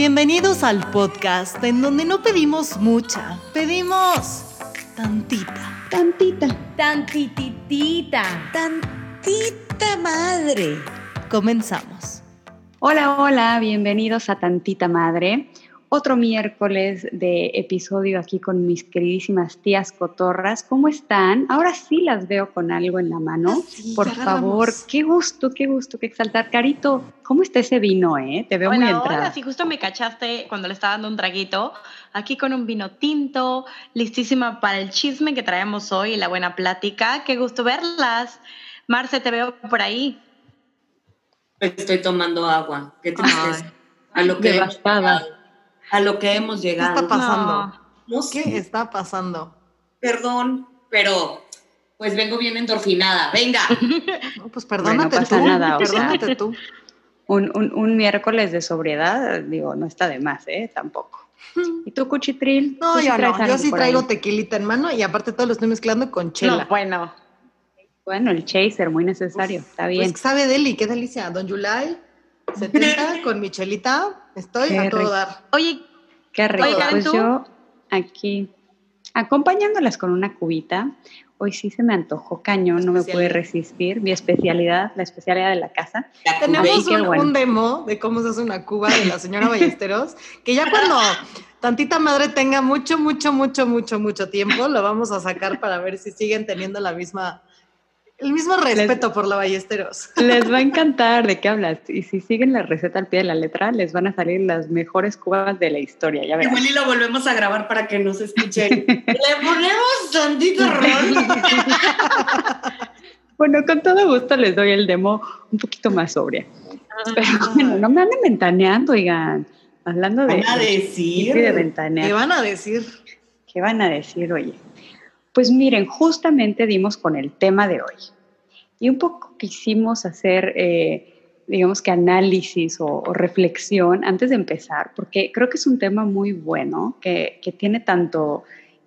Bienvenidos al podcast en donde no pedimos mucha, pedimos tantita. Tantita. Tantititita. Tantita madre. Comenzamos. Hola, hola, bienvenidos a Tantita Madre. Otro miércoles de episodio aquí con mis queridísimas tías cotorras. ¿Cómo están? Ahora sí las veo con algo en la mano. Ah, sí, Por favor, qué gusto, qué gusto, qué exaltar. Carito, ¿cómo está ese vino, eh? Te veo muy entrada. hola, si justo me cachaste cuando le estaba dando un traguito, aquí con un vino tinto, listísima para el chisme que traemos hoy y la buena plática. Qué gusto verlas. Marce, te veo por ahí. Estoy tomando agua. Qué tristeza. A lo que Devastada. A lo que hemos ¿Qué llegado. está pasando? No. No sé, ¿Qué está pasando? perdón, pero pues vengo bien endorfinada. Venga. No, pues perdónate pasa tú. nada, o sea. perdónate tú. Un, un- un miércoles de sobriedad, digo, no está de más, ¿eh? Tampoco. ¿Y tú, Cuchitril? No, ¿Tú sí yo no. Yo sí traigo ahí? tequilita en mano y aparte todo lo estoy mezclando con chela. No, bueno. Bueno, el chaser, muy necesario, está bien. Pues sabe deli, qué delicia. Don July, 70 con mi chelita. Estoy Qué a todo rico. dar. Oye, Qué rico. Pues yo aquí, acompañándolas con una cubita, hoy sí se me antojó cañón, no me pude resistir. Mi especialidad, la especialidad de la casa. La Tenemos un, bueno. un demo de cómo se hace una cuba de la señora Ballesteros, que ya cuando tantita madre tenga mucho, mucho, mucho, mucho, mucho tiempo, lo vamos a sacar para ver si siguen teniendo la misma, el mismo respeto por la Ballesteros. Les va a encantar de qué hablas. Y si siguen la receta al pie de la letra, les van a salir las mejores cubas de la historia, ya verás. Igual y lo volvemos a grabar para que nos escuchen. Le ponemos tantito rol. Bueno, con todo gusto les doy el demo un poquito más sobria. Pero bueno, no me anden ventaneando, oigan. Hablando de, Van a de decir. de ventanear. ¿Qué van a decir? ¿Qué van a decir, oye? Pues miren, justamente dimos con el tema de hoy. Y un poco quisimos hacer, eh, digamos que análisis o, o reflexión antes de empezar, porque creo que es un tema muy bueno, que, que tiene tanto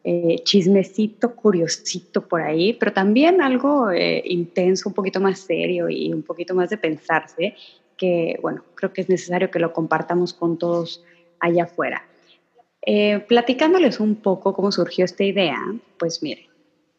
eh, chismecito, curiosito por ahí, pero también algo eh, intenso, un poquito más serio y un poquito más de pensarse, que bueno, creo que es necesario que lo compartamos con todos allá afuera. Eh, platicándoles un poco cómo surgió esta idea, pues miren,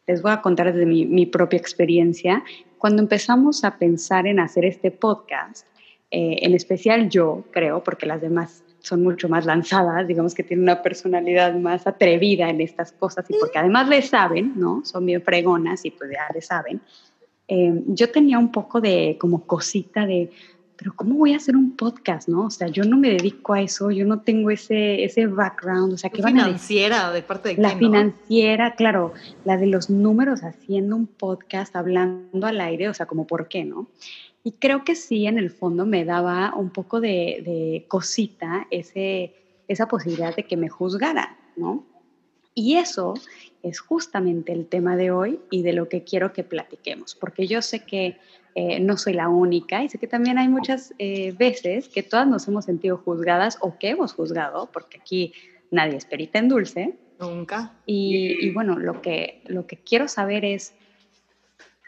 les voy a contar desde mi, mi propia experiencia. Cuando empezamos a pensar en hacer este podcast, eh, en especial yo creo, porque las demás son mucho más lanzadas, digamos que tienen una personalidad más atrevida en estas cosas y porque además le saben, ¿no? Son bien fregonas y pues ya le saben. Eh, yo tenía un poco de como cosita de, pero ¿cómo voy a hacer un podcast, no? O sea, yo no me dedico a eso, yo no tengo ese, ese background, o sea, ¿qué van a financiera de parte de La quién, no? financiera, claro, la de los números haciendo un podcast, hablando al aire, o sea, como por qué, ¿no? Y creo que sí, en el fondo me daba un poco de, de cosita ese, esa posibilidad de que me juzgaran, ¿no? Y eso es justamente el tema de hoy y de lo que quiero que platiquemos, porque yo sé que eh, no soy la única y sé que también hay muchas eh, veces que todas nos hemos sentido juzgadas o que hemos juzgado, porque aquí nadie es perita en dulce, Nunca. y, y bueno, lo que, lo que quiero saber es,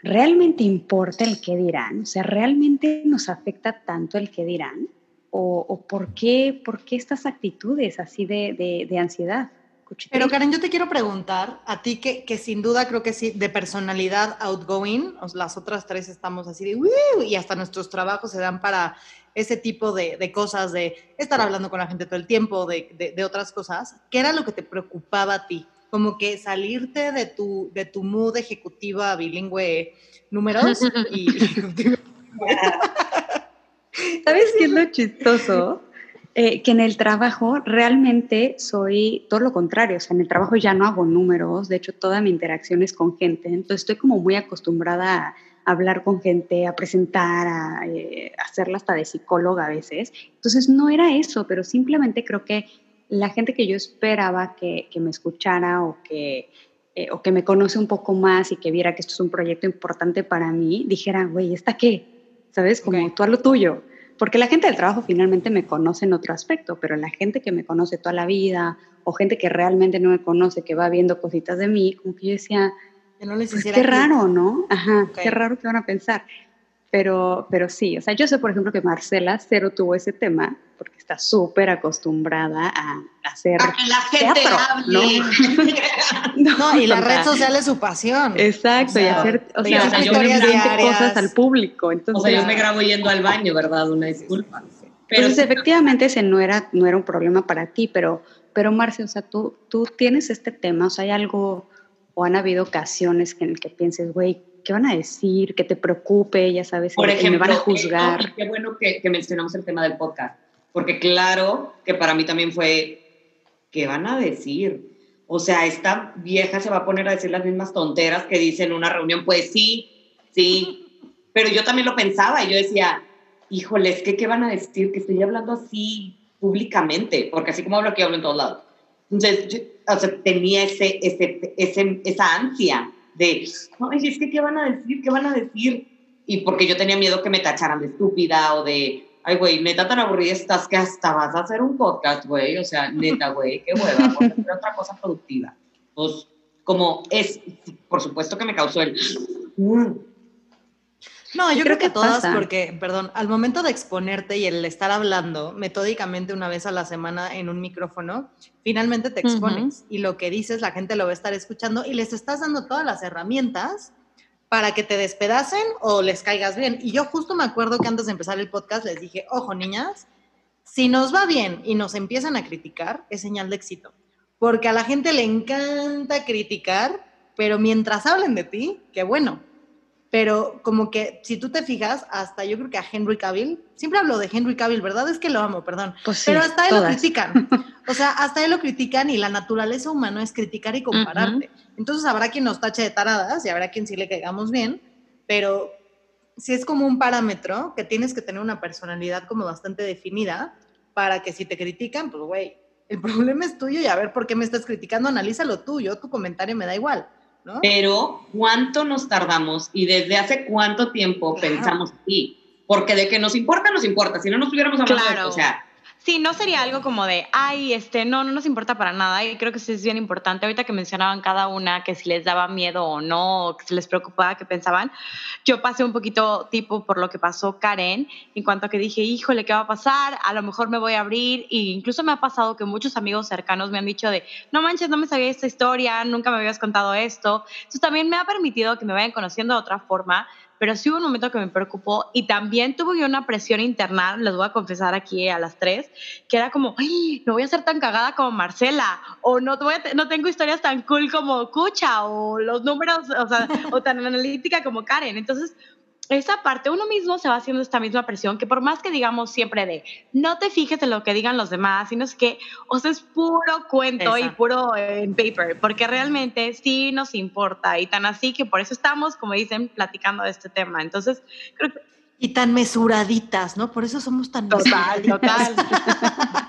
¿realmente importa el que dirán? O sea, ¿realmente nos afecta tanto el que dirán? ¿O, o por, qué, por qué estas actitudes así de, de, de ansiedad? Cuchitril? Pero Karen, yo te quiero preguntar, a ti que, que sin duda creo que sí, de personalidad outgoing, las otras tres estamos así de, "Woo", y hasta nuestros trabajos se dan para ese tipo de, de cosas, de estar hablando con la gente todo el tiempo, de, de- de otras cosas. ¿Qué era lo que te preocupaba a ti? Como que salirte de tu, de tu mood ejecutiva bilingüe números y... ¿Sabes qué es lo chistoso? Eh, que en el trabajo realmente soy todo lo contrario, o sea, en el trabajo ya no hago números, de hecho toda mi interacción es con gente, entonces estoy como muy acostumbrada a hablar con gente, a presentar, a eh, hacerla hasta de psicóloga a veces, entonces no era eso, pero simplemente creo que la gente que yo esperaba que, que me escuchara o que, eh, o que me conoce un poco más y que viera que esto es un proyecto importante para mí, dijera, güey, ¿esta qué? ¿Sabes? Como Ok. tú a lo tuyo. Porque la gente del trabajo finalmente me conoce en otro aspecto, pero la gente que me conoce toda la vida o gente que realmente no me conoce, que va viendo cositas de mí, como que yo decía, Que no les pues qué raro, ¿no? Ajá, Ok. qué raro que van a pensar. Pero, pero sí, o sea, yo sé, por ejemplo, que Marcela cero tuvo ese tema, porque está súper acostumbrada a hacer A que la gente teatro, hable. No, y la o sea, red social es su pasión. Exacto, O sea, y hacer, o sea, o sea, yo me cosas al público. O Entonces, sea, yo me grabo yendo al baño, ¿verdad? Una disculpa. Pero sí, efectivamente ese no era, no era un problema para ti, pero, pero Marce, o sea, tú, tú tienes este tema, o sea, hay algo, o han habido ocasiones en el que pienses, güey, ¿qué van a decir? Que te preocupe, ya sabes, por el- el ejemplo, me van a esto, juzgar. y qué bueno que, que mencionamos el tema del podcast, porque claro que para mí también fue, ¿qué van a decir? O sea, esta vieja se va a poner a decir las mismas tonteras que dice en una reunión, pues sí, sí, pero yo también lo pensaba y yo decía, híjole, es que ¿qué van a decir? Que estoy hablando así públicamente, porque así como hablo aquí, hablo en todos lados. Entonces, yo, o sea, tenía ese, ese, ese, esa ansia de, ay, es que ¿qué van a decir? ¿Qué van a decir? Y porque yo tenía miedo que me tacharan de estúpida o de, ay, güey, neta tan aburrida estás que hasta vas a hacer un podcast, güey. O sea, neta, güey, qué hueva, por hacer otra cosa productiva. Pues, como es, por supuesto que me causó el... "Mm". No, yo Yo creo, creo que, que todas, pasa. porque, perdón, al momento de exponerte y el estar hablando metódicamente una vez a la semana en un micrófono, finalmente te expones y lo que dices la gente lo va a estar escuchando y les estás dando todas las herramientas para que te despedacen o les caigas bien. Y yo justo me acuerdo que antes de empezar el podcast les dije, ojo niñas, si nos va bien y nos empiezan a criticar, es señal de éxito. Porque a la gente le encanta criticar, pero mientras hablen de ti, qué bueno. Pero como que si tú te fijas, hasta yo creo que a Henry Cavill, siempre hablo de Henry Cavill, ¿verdad? Es que lo amo, perdón. Pues sí, Pero hasta él lo critican. O sea, hasta él lo critican y la naturaleza humana es criticar y compararte. Entonces habrá quien nos tache de taradas y habrá quien sí le caigamos bien, pero si es como un parámetro que tienes que tener una personalidad como bastante definida para que si te critican, pues güey, el problema es tuyo y a ver por qué me estás criticando, analízalo tú, yo tu comentario me da igual, ¿no? Pero, ¿cuánto nos tardamos y desde hace cuánto tiempo Claro. pensamos así? Porque de que nos importa, nos importa. Si no, no estuviéramos hablando de Claro. O sea, Sí, no sería algo como de, ay, este, no, no nos importa para nada. Y creo que sí es bien importante. Ahorita que mencionaban cada una que si les daba miedo o no, o que si les preocupaba, que pensaban. Yo pasé un poquito tipo por lo que pasó Karen, en cuanto a que dije, híjole, ¿qué va a pasar? A lo mejor me voy a abrir. Y incluso me ha pasado que muchos amigos cercanos me han dicho de, no manches, no me sabía esta historia, nunca me habías contado esto. Entonces también me ha permitido que me vayan conociendo de otra forma pero sí hubo un momento que me preocupó y también tuve una presión interna, les voy a confesar aquí a las tres, que era como, ay, no voy a ser tan cagada como Marcela, o no, no tengo historias tan cool como Cucha, o los números, o sea, o tan analítica como Karen. Entonces, esa parte, uno mismo se va haciendo esta misma presión, que por más que digamos siempre de, no te fijes en lo que digan los demás, sino es que, o sea, es puro cuento y puro eh, en paper, porque realmente sí nos importa y tan así que por eso estamos, como dicen, platicando de este tema. Entonces, creo que Y tan mesuraditas, ¿no? Por eso somos tan total, mesuraditas. total.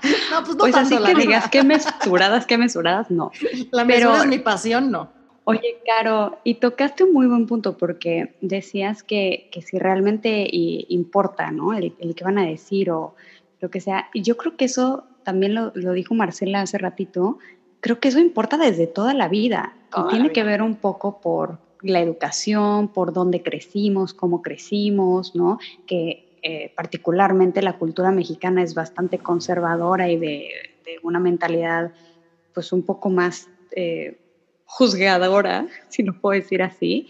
No, pues no Pues así tanto, la que digas qué mesuradas, qué mesuradas, no. La pero- mesura es mi pasión, no. Oye, Caro, y tocaste un muy buen punto porque decías que, que si realmente i- importa, ¿no? El, el que van a decir o lo que sea. Y yo creo que eso también lo, lo dijo Marcela hace ratito. Creo que eso importa desde toda la vida. Toda y tiene vida. que ver un poco por la educación, por dónde crecimos, cómo crecimos, ¿no? Que eh, particularmente la cultura mexicana es bastante conservadora y de, de una mentalidad pues un poco más eh, juzgadora, si lo puedo decir así,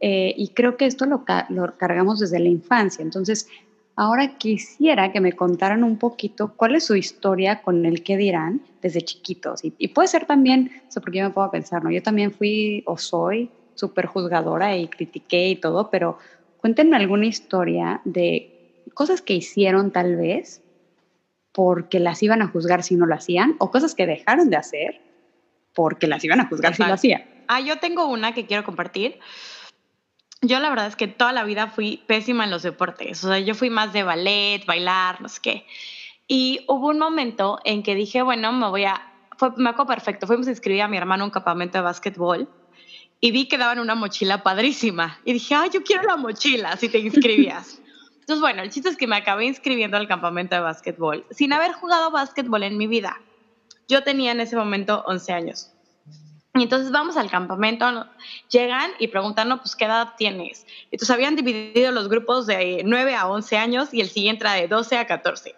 eh, y creo que esto lo, lo cargamos desde la infancia. Entonces, ahora quisiera que me contaran un poquito cuál es su historia con el qué dirán desde chiquitos. Y, y puede ser también, o sea, porque yo me puedo pensar. Yo también fui o soy súper juzgadora y critiqué y todo, pero cuéntenme alguna historia de cosas que hicieron tal vez porque las iban a juzgar si no lo hacían, o cosas que dejaron de hacer porque las iban a juzgar si lo Exacto. hacían. Ah, yo tengo una que quiero compartir. Yo la verdad es que toda la vida fui pésima en los deportes. O sea, yo fui más de ballet, bailar, no sé qué. Y hubo un momento en que dije, bueno, me voy a... Fue, me acuerdo perfecto. Fuimos a inscribir a mi hermano a un campamento de básquetbol y vi que daban una mochila padrísima. Y dije, ah, yo quiero la mochila si te inscribías. Entonces, bueno, el chiste es que me acabé inscribiendo al campamento de básquetbol sin haber jugado básquetbol en mi vida. Yo tenía en ese momento 11 años. Y entonces vamos al campamento, llegan y preguntan, no, pues, ¿qué edad tienes? Entonces habían dividido los grupos de 9 a 11 años y el siguiente era de 12 a 14.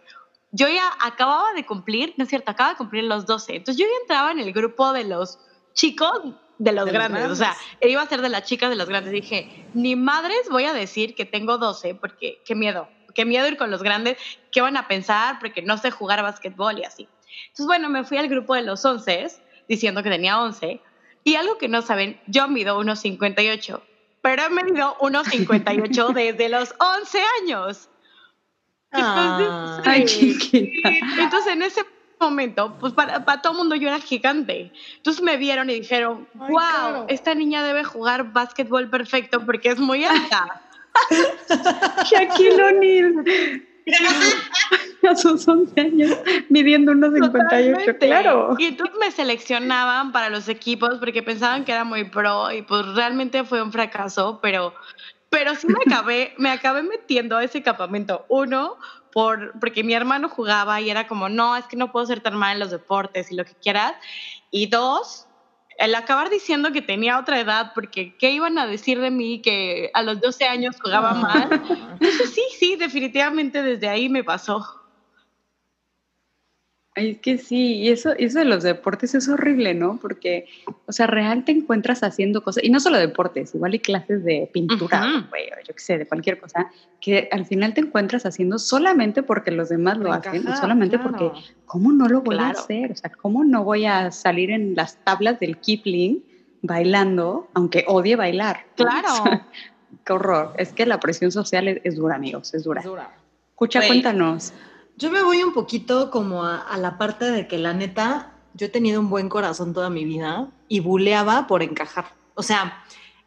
yo ya acababa de cumplir, no es cierto, acababa de cumplir los 12. Entonces yo ya entraba en el grupo de los chicos de los, grandes. O sea, iba a ser de las chicas de los grandes. Dije, ni madres voy a decir que tengo 12 porque qué miedo. Qué miedo ir con los grandes. ¿Qué van a pensar? Porque no sé jugar a básquetbol y así. Entonces, bueno, me fui al grupo de los 11 diciendo que tenía 11. Y algo que no saben, yo mido unos 58, pero he medido unos 58 desde los 11 años. Entonces, ah. Ay, chiquita. entonces en ese momento, pues para, para, todo el mundo yo era gigante. Entonces me vieron y dijeron, wow, esta niña debe jugar básquetbol perfecto porque es muy alta. Shaquille O'Neal. a sus 11 años midiendo unos 58, claro. Y entonces me seleccionaban para los equipos porque pensaban que era muy pro y pues realmente fue un fracaso, pero, pero sí me acabé, me acabé metiendo a ese campamento. Uno, por, porque mi hermano jugaba y era como, no, es que no puedo ser tan mal en los deportes y lo que quieras. Y dos, el acabar diciendo que tenía otra edad, porque ¿qué iban a decir de mí que a los 12 años jugaba mal? Entonces sí, sí, definitivamente desde ahí me pasó. Ay, es que sí, y eso, eso de los deportes es horrible, ¿no? Porque, o sea, real te encuentras haciendo cosas, y no solo deportes, igual hay clases de pintura, güey, o yo qué sé, de cualquier cosa, que al final te encuentras haciendo solamente porque los demás lo hacen, o solamente porque, ¿cómo no lo voy a hacer? O sea, ¿cómo no voy a salir en las tablas del Kipling bailando, aunque odie bailar? Claro. qué horror. Es que la presión social es, dura, amigos, es dura. Es dura. Escucha, cuéntanos. Yo me voy un poquito como a, la parte de que la neta, yo he tenido un buen corazón toda mi vida y buleaba por encajar. O sea,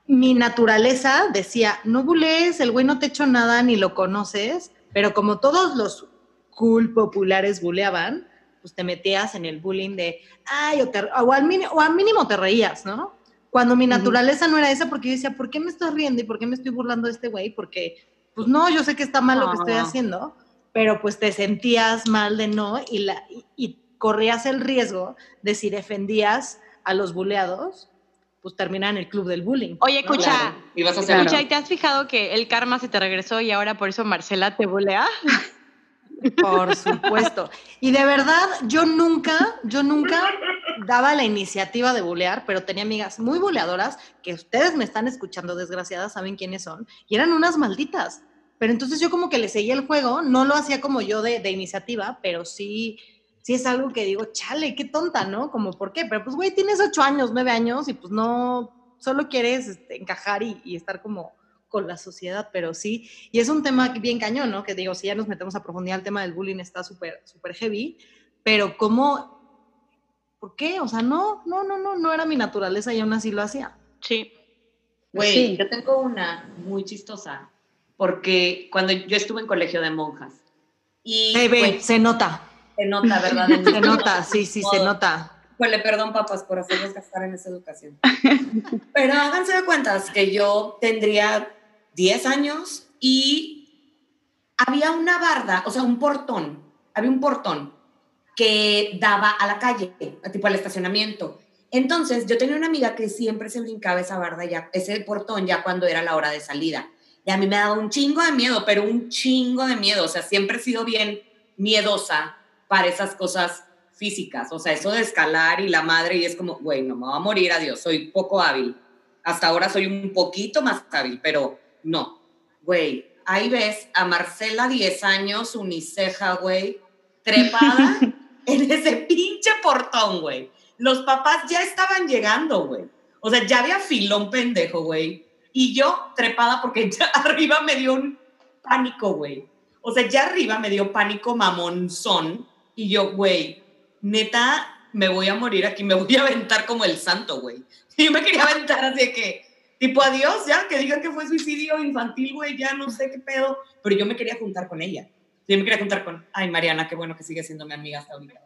mi naturaleza decía, no bulees, el güey no te echó nada ni lo conoces, pero como todos los cool populares buleaban, pues te metías en el bullying de, ay, o, al mínimo, o al mínimo te reías, ¿no? Cuando mi naturaleza no era esa, porque yo decía, ¿por qué me estoy riendo y por qué me estoy burlando de este güey? Porque, pues no, yo sé que está mal lo que estoy ah. haciendo, pero pues te sentías mal de no y, la, y, corrías el riesgo de si defendías a los buleados, pues terminar en el club del bullying. Oye, escucha, ¿Y vas a escucha, ¿y te has fijado que el karma se te regresó y ahora por eso Marcela te bulea? Por supuesto. Y de verdad, yo nunca, yo nunca daba la iniciativa de bulear, pero tenía amigas muy buleadoras que ustedes me están escuchando, desgraciadas, saben quiénes son, y eran unas malditas. Pero entonces yo como que le seguía el juego, no lo hacía como yo de, de, iniciativa, pero sí, sí es algo que digo, chale, qué tonta, ¿no? Como, ¿por qué? Pero pues, güey, tienes ocho años, nueve años y pues no, solo quieres este, encajar y, y, estar como con la sociedad, pero sí. Y es un tema bien cañón, ¿no? Que digo, si ya nos metemos a profundidad, el tema del bullying está súper, súper heavy, pero ¿cómo? ¿Por qué? O sea, no, no, no, no, no era mi naturaleza y aún así lo hacía. Sí. Güey, sí. yo tengo una muy chistosa porque cuando yo estuve en colegio de monjas. Y, pues, se nota. Se nota, ¿verdad? se nota, sí, sí, se nota. Pues le perdón, papás, por hacerlos gastar en esa educación. Pero háganse de cuentas que yo tendría 10 años y había una barda, o sea, un portón, había un portón que daba a la calle, tipo al estacionamiento. Entonces, yo tenía una amiga que siempre se brincaba esa barda, ya, ese portón, ya cuando era la hora de salida. Y a mí me daba un chingo de miedo, pero un chingo de miedo. O sea, siempre he sido bien miedosa para esas cosas físicas. O sea, eso de escalar y la madre, y es como, güey, no me voy a morir, adiós, soy poco hábil. Hasta ahora soy un poquito más hábil, pero no. Güey, ahí ves a Marcela, 10 años, uniceja, güey, trepada en ese pinche portón, güey. Los papás ya estaban llegando, güey. O sea, ya había filón pendejo, güey y yo trepada porque ya arriba me dio un pánico, güey. O sea, ya arriba me dio pánico mamonzón y yo, güey, neta, me voy a morir aquí, me voy a aventar como el santo, güey. Yo me quería aventar así de que, tipo, adiós, ya, que digan que fue suicidio infantil, güey, ya no sé qué pedo. Pero yo me quería juntar con ella. Yo me quería juntar con, ay, Mariana, qué bueno que sigue siendo mi amiga hasta ahorita.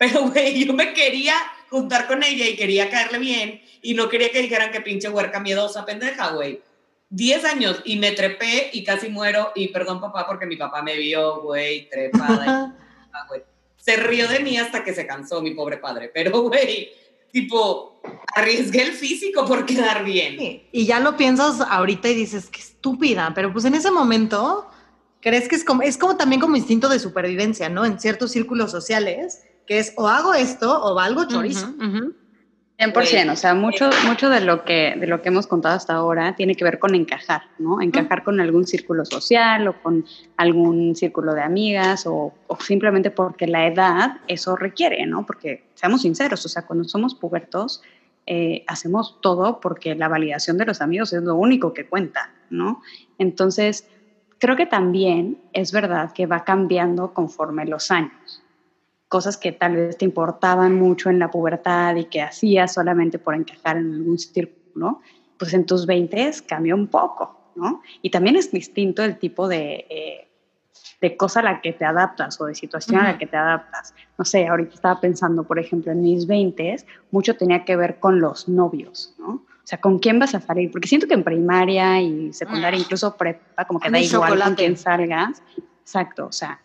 Pero, güey, yo me quería juntar con ella y quería caerle bien y no quería que dijeran que pinche huerca miedosa, pendeja, güey. Diez años y me trepé y casi muero y perdón papá porque mi papá me vio, güey, trepada. Se rió de mí hasta que se cansó mi pobre padre, pero, güey, tipo, arriesgué el físico por quedar bien. Y ya lo piensas ahorita y dices, qué estúpida, pero pues en ese momento crees que es como, es como también como instinto de supervivencia, ¿no? En ciertos círculos sociales, que es o hago esto o valgo chorizo. Ujú, ujú. 100%, o sea, mucho, mucho de, lo que, de lo que hemos contado hasta ahora tiene que ver con encajar, ¿no? Encajar con algún círculo social o con algún círculo de amigas o, o simplemente porque la edad eso requiere, ¿no? Porque, seamos sinceros, o sea, cuando somos pubertos, eh, hacemos todo porque la validación de los amigos es lo único que cuenta, ¿no? Entonces, creo que también es verdad que va cambiando conforme los años. Cosas que tal vez te importaban mucho en la pubertad y que hacías solamente por encajar en algún círculo, pues en tus 20 cambia un poco, ¿no? Y también es distinto el tipo de, eh, de cosa a la que te adaptas o de situación a la que te adaptas. No sé, ahorita estaba pensando, por ejemplo, en mis 20 mucho tenía que ver con los novios, ¿no? O sea, ¿con quién vas a salir? Porque siento que en primaria y secundaria, Ah. incluso prepa, como que da igual con chocolate. quién salgas. Exacto, o sea,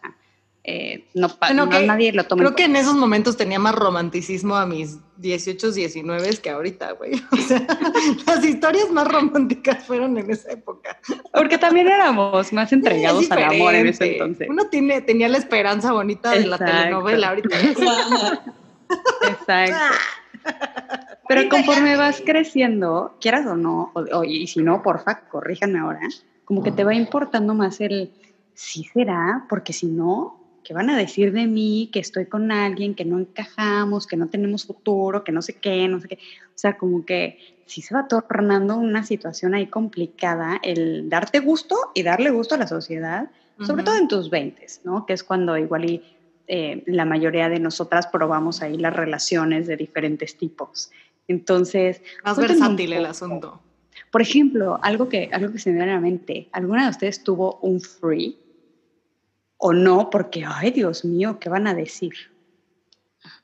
eh, no, Bueno, no que nadie lo toma. Creo que en esos momentos tenía más romanticismo a mis 18, 19 que ahorita, güey. O sea, las historias más románticas fueron en esa época. Porque también éramos más entregados al amor en ese entonces. Uno tiene, tenía la esperanza bonita de la telenovela ahorita. Exacto. Pero conforme vas creciendo, quieras o no, o, y si no, porfa, corríjanme ahora, como que te va importando más el sí será, porque si no, ¿qué van a decir de mí? Que estoy con alguien, que no encajamos, que no tenemos futuro, que no sé qué, no sé qué. O sea, como que sí se va tornando una situación ahí complicada el darte gusto y darle gusto a la sociedad, sobre Ujú. todo en tus 20, ¿no? Que es cuando igual y eh, la mayoría de nosotras probamos ahí las relaciones de diferentes tipos. Entonces, Más versátil el asunto. Por ejemplo, algo que, algo que se me viene a la mente, ¿alguna de ustedes tuvo un free o no? Porque, ay, Dios mío, ¿qué van a decir?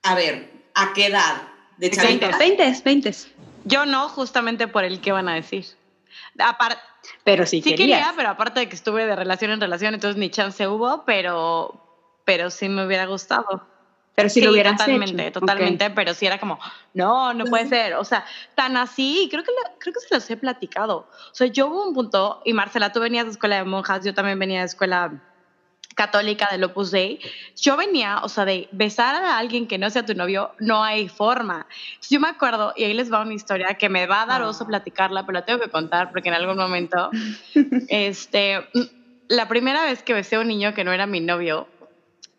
A ver, ¿a qué edad? De Veinte. chavita. 20, 20. Yo no, justamente por el que van a decir. Aparte, Pero si sí querías. quería, pero aparte de que estuve de relación en relación, entonces ni chance hubo, pero, pero sí me hubiera gustado. pero si sí, lo hubieras totalmente, hecho. totalmente, pero sí era como, no, no puede ser, o sea, tan así, creo que, lo- creo que se los he platicado. O sea, yo hubo un punto, y Marcela, tú venías de escuela de monjas, yo también venía de escuela católica del Opus Dei, yo venía, o sea, de besar a alguien que no sea tu novio, no hay forma. Yo me acuerdo, y ahí les va una historia que me va a dar oso Ah. platicarla, pero la tengo que contar porque en algún momento, este, mm, la primera vez que besé a un niño que no era mi novio,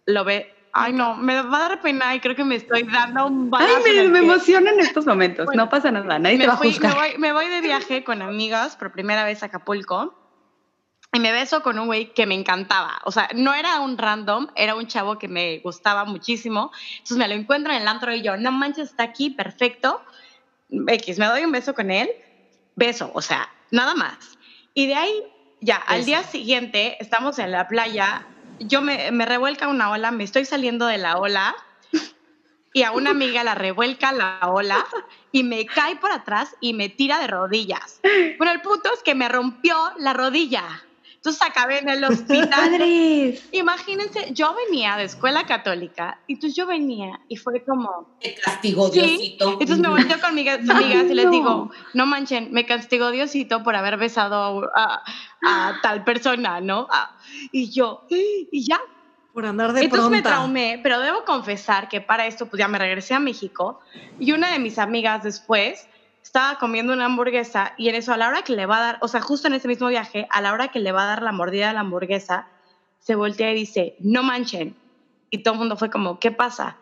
lo ve, ay no, me va a dar pena y creo que me estoy dando un Ay, balazo en me, me pie. emociona en estos momentos. Bueno, no pasa nada, nadie te me, va a fui- juzgar. me voy, me voy de viaje con amigas por primera vez a Acapulco y me beso con un güey que me encantaba. O sea, no era un random, era un chavo que me gustaba muchísimo. Entonces me lo encuentro en el antro y yo, no manches, está aquí, perfecto. X, me doy un beso con él, beso, o sea, nada más. Y de ahí, ya, al Beso. día siguiente, estamos en la playa, yo me, me revuelca una ola, me estoy saliendo de la ola y a una amiga la revuelca la ola y me cae por atrás y me tira de rodillas. Bueno, el punto es que me rompió la rodilla. Entonces acabé en el hospital. ¡Padres! Imagínense, yo venía de escuela católica y entonces yo venía y fue como, Te castigó Sí. Diosito. entonces me volteo con mis amigas y les no. digo, no manchen, me castigó Diosito por haber besado a, a tal persona, ¿no? Y yo, y ya. Por andar de Entonces me traumé, pero debo confesar que para esto pues ya me regresé a México y una de mis amigas después estaba comiendo una hamburguesa y en eso a la hora que le va a dar, o sea, justo en ese mismo viaje, a la hora que le va a dar la mordida a la hamburguesa, se voltea y dice, no manchen. Y todo el mundo fue como, ¿qué pasa?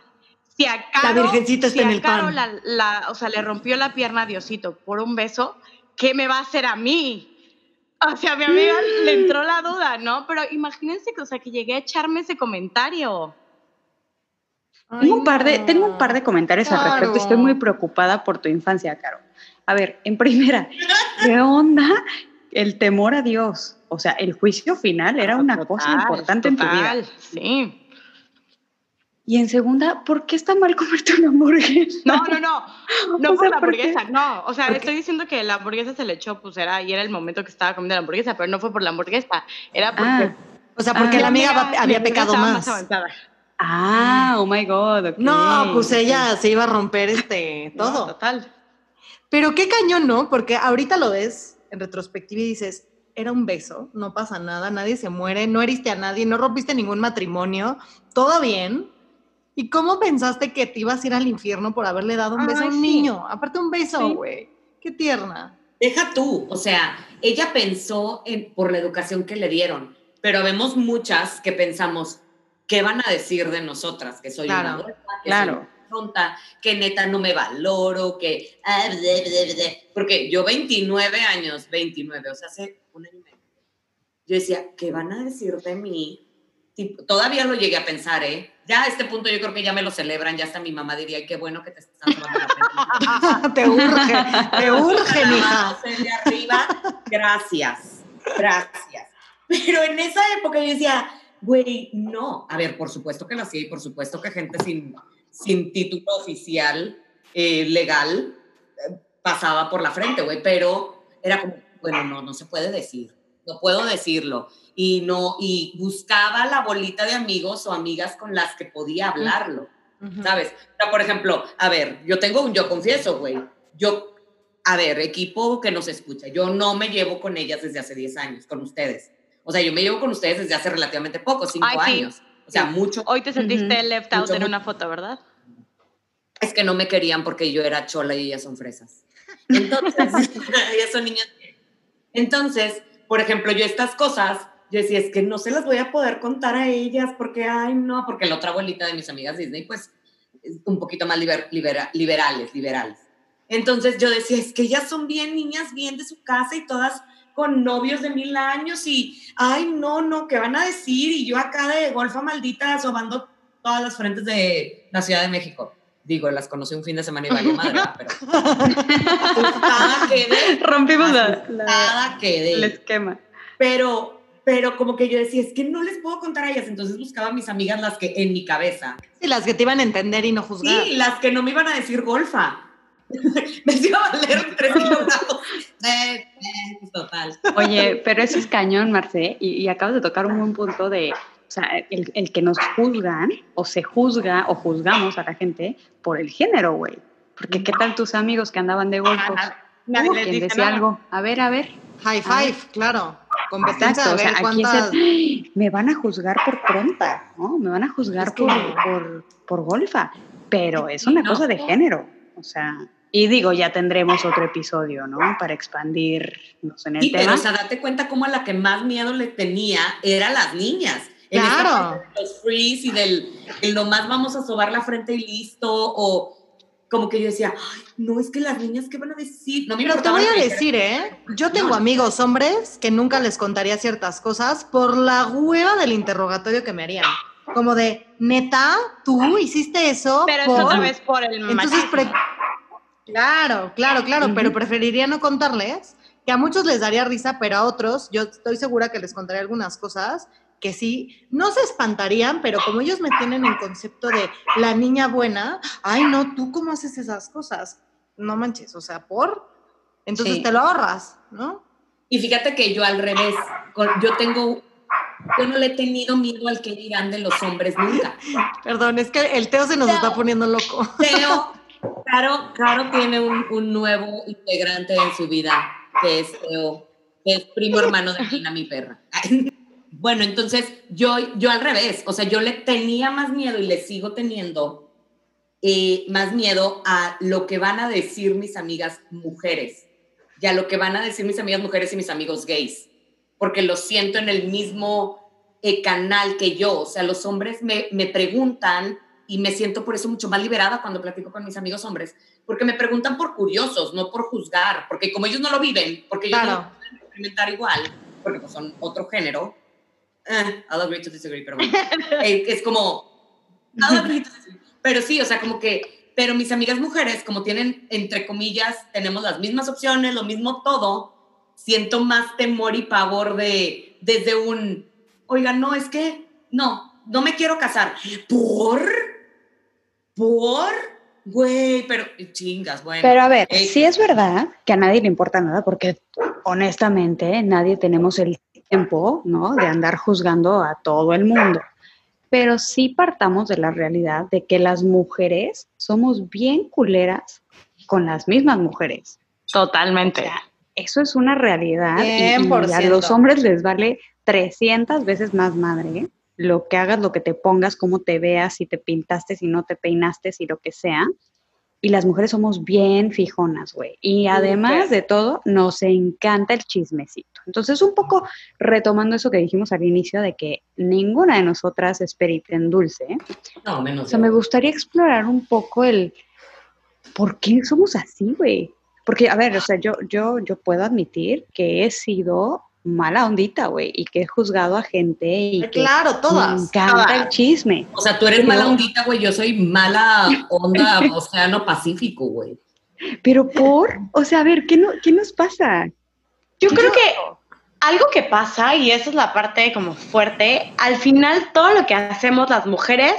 Si a Caro, virgencita está si en el Caro pan. La, la- o sea, le rompió la pierna a Diosito por un beso, ¿qué me va a hacer a mí? O sea, a mi amiga le entró la duda, ¿no? Pero imagínense que, o sea, que llegué a echarme ese comentario. Ay, Tengo un, par de, no. tengo un par de comentarios al respecto. Estoy muy preocupada por tu infancia, Caro. A ver, en primera, ¿qué onda el temor a Dios? O sea, el juicio final era una cosa Total, importante en tu vida. Sí. Y en segunda, ¿por qué está mal comerte una hamburguesa? No, no, no. No O por sea, la hamburguesa, no. O sea, estoy diciendo que la hamburguesa se le echó, pues era, y era el momento que estaba comiendo la hamburguesa, pero no fue por la hamburguesa. Era porque Ah, O sea, porque Ah. la amiga había pecado más. avanzada. ah, oh my God. ok. No, pues ella se iba a romper este No, todo. total. Pero qué cañón, ¿no? Porque ahorita lo ves en retrospectiva y dices, era un beso, no pasa nada, nadie se muere, no heriste a nadie, no rompiste ningún matrimonio, todo bien. ¿Y cómo pensaste que te ibas a ir al infierno por haberle dado un beso a un niño? Aparte un beso, güey. Qué tierna. Deja tú, o sea, ella pensó en, por la educación que le dieron, pero vemos muchas que pensamos, ¿qué van a decir de nosotras? Que soy una que claro. Tonta, que neta no me valoro, que... Ah, porque yo 29 años, 29, o sea, hace un año y medio, yo decía, ¿qué van a decir de mí? todavía lo llegué a pensar, ¿eh? Ya a este punto yo creo que ya me lo celebran, ya hasta mi mamá diría, qué bueno que te estás tomando la Te urge, te urge, mija. De arriba, gracias, gracias. Pero en esa época yo decía, güey, no. A ver, por supuesto que lo hacía y por supuesto que gente sin, sin título oficial eh, legal eh, pasaba por la frente, güey, pero era como, bueno, no, no se puede decir, no puedo decirlo. Y no, y buscaba la bolita de amigos o amigas con las que podía hablarlo, ¿sabes? O sea, por ejemplo, a ver, yo tengo un yo confieso, güey. Yo, a ver, equipo que nos escucha, yo no me llevo con ellas desde hace 10 años, con ustedes. O sea, yo me llevo con ustedes desde hace relativamente poco, 5 años. O sea, mucho. Hoy te sentiste left out en una foto, ¿verdad? Es que no me querían porque yo era chola y ellas son fresas. Entonces, ellas son niñas. Entonces, por ejemplo, yo estas cosas, yo decía, es que no se las voy a poder contar a ellas porque, ay, no, porque la otra abuelita de mis amigas Disney, pues, es un poquito más liberales, liberales. Entonces yo decía, es que ellas son bien niñas, bien de su casa y todas con novios de mil años y, ay, no, no, ¿qué van a decir? Y yo acá de golfa maldita sobando todas las frentes de la Ciudad de México. Digo, las conocí un fin de semana y valió madre, pero... nada quedé. Rompimos la, nada quedé. el esquema. Pero, pero como que yo decía, es que no les puedo contar a ellas, entonces buscaba a mis amigas las que en mi cabeza. Sí, las que te iban a entender y no juzgar. Sí, las que no me iban a decir golfa. me iba a valer tres kilogramos. Eh, eh, total. Oye, pero eso es cañón, Marce, y, y, acabas de tocar un buen punto de, o sea, el, el, que nos juzgan o se juzga o juzgamos a la gente por el género, güey. Porque qué tal tus amigos que andaban de golpes. Nadie les dice decía algo. A ver, a ver. High five, claro. Competencia o sea, aquí es me van a juzgar por pronta, ¿no? Me van a juzgar por, por, por, golfa. Pero es una cosa de género. O sea, y digo, ya tendremos otro episodio, ¿no? Para expandirnos en el tema. Pero, o sea, date cuenta cómo a la que más miedo le tenía era las niñas. Claro. En los freeze y del el nomás vamos a sobar la frente y listo, o como que yo decía, Ay, no, es que las niñas, ¿qué van a decir? No, Pero te voy a decir, ¿eh? Yo tengo amigos hombres que nunca les contaría ciertas cosas por la hueva del interrogatorio que me harían. Como de, neta, tú hiciste eso. Pero es otra vez por el Entonces, Claro, claro, claro, pero preferiría no contarles, que a muchos les daría risa, pero a otros, yo estoy segura que les contaré algunas cosas que sí, no se espantarían, pero como ellos me tienen en concepto de la niña buena, ay, no, tú cómo haces esas cosas, no manches, o sea, por, entonces te lo ahorras, ¿no? Y fíjate que yo al revés, yo tengo yo no le he tenido miedo al que dirán de los hombres nunca. Perdón, es que el Teo se nos está poniendo loco. Teo, Caro, Caro tiene un, nuevo integrante en su vida, que es Teo, primo hermano de Gina, mi perra. Bueno, entonces yo, yo al revés, o sea, yo le tenía más miedo y le sigo teniendo eh, más miedo a lo que van a decir mis amigas mujeres y a lo que van a decir mis amigas mujeres y mis amigos gays, porque lo siento en el mismo eh, canal que yo, o sea, los hombres me, me preguntan y me siento por eso mucho más liberada cuando platico con mis amigos hombres, porque me preguntan por curiosos, no por juzgar, porque como ellos no lo viven, porque ellos no lo pueden experimentar igual, porque pues son otro género, eh, I'll agree to disagree, pero bueno, eh, es como, pero sí, o sea, como que, pero mis amigas mujeres, como tienen, entre comillas, tenemos las mismas opciones, lo mismo todo, siento más temor y pavor de, desde un, oiga, no, es que, no, no me quiero casar. ¿Por? ¿Por? Güey, pero chingas, bueno. Pero a ver, eh, sí es verdad que a nadie le importa nada porque honestamente nadie tenemos el tiempo, ¿no? De andar juzgando a todo el mundo. Pero sí partamos de la realidad de que las mujeres somos bien culeras con las mismas mujeres. Totalmente. eso es una realidad y, y, a los hombres les vale 300 veces más madre lo que hagas, lo que te pongas, cómo te veas, si te pintaste, si no te peinaste, si lo que sea. Y las mujeres somos bien fijonas, güey. Y además de todo, nos encanta el chismecito. Entonces, un poco retomando eso que dijimos al inicio de que ninguna de nosotras es perita en dulce. No, menos. O sea, me gustaría explorar un poco el por qué somos así, güey. Porque, a ver, o sea, yo, yo, yo puedo admitir que he sido mala ondita, güey, y que he juzgado a gente y que claro, todas, me encanta el chisme. O sea, tú eres mala ondita, güey, yo soy mala onda océano Pacífico, güey. Pero por, o sea, a ver, ¿qué, no, qué nos pasa? Yo creo que algo que pasa, y esa es la parte como fuerte, al final todo lo que hacemos las mujeres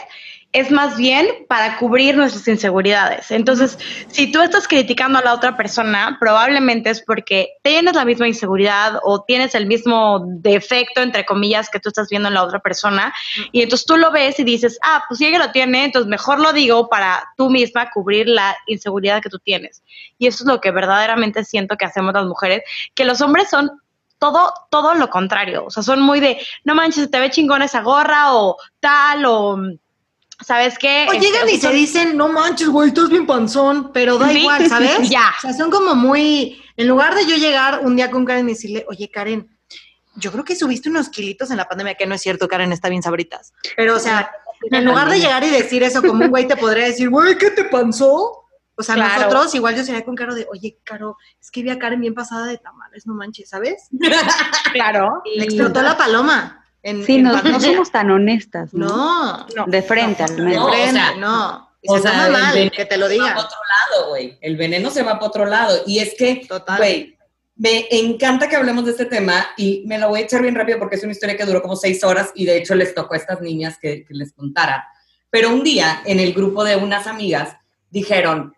es más bien para cubrir nuestras inseguridades. Entonces, si tú estás criticando a la otra persona, probablemente es porque tienes la misma inseguridad o tienes el mismo defecto, entre comillas, que tú estás viendo en la otra persona. Y entonces tú lo ves y dices, ah, pues si ella lo tiene, entonces mejor lo digo para tú misma cubrir la inseguridad que tú tienes. Y eso es lo que verdaderamente siento que hacemos las mujeres, que los hombres son todo, todo lo contrario. O sea, son muy de, no manches, te ve chingón esa gorra o tal o ¿sabes qué? O llegan este, y te dicen, no manches, güey, estás bien panzón, pero da igual, ¿sabes? ya. O sea, son como muy, en lugar de yo llegar un día con Karen y decirle, oye, Karen, yo creo que subiste unos kilitos en la pandemia, que no es cierto, Karen está bien sabritas. Pero, o sea, en lugar de llegar y decir eso como un güey te podría decir, güey, ¿qué te panzó? O sea, nosotros igual yo sería con Caro de, oye, Caro, es que vi a Karen bien pasada de tamales, no manches, ¿sabes? claro. Le explotó la paloma sí, no, somos tan honestas. No, no de frente al menos. De frente, no. o sea, mal que te lo diga. Se va para otro lado, güey. El veneno se va para otro lado. Y es que, güey, me encanta que hablemos de este tema y me lo voy a echar bien rápido porque es una historia que duró como seis horas y de hecho les tocó a estas niñas que, que les contara. Pero un día en el grupo de unas amigas dijeron,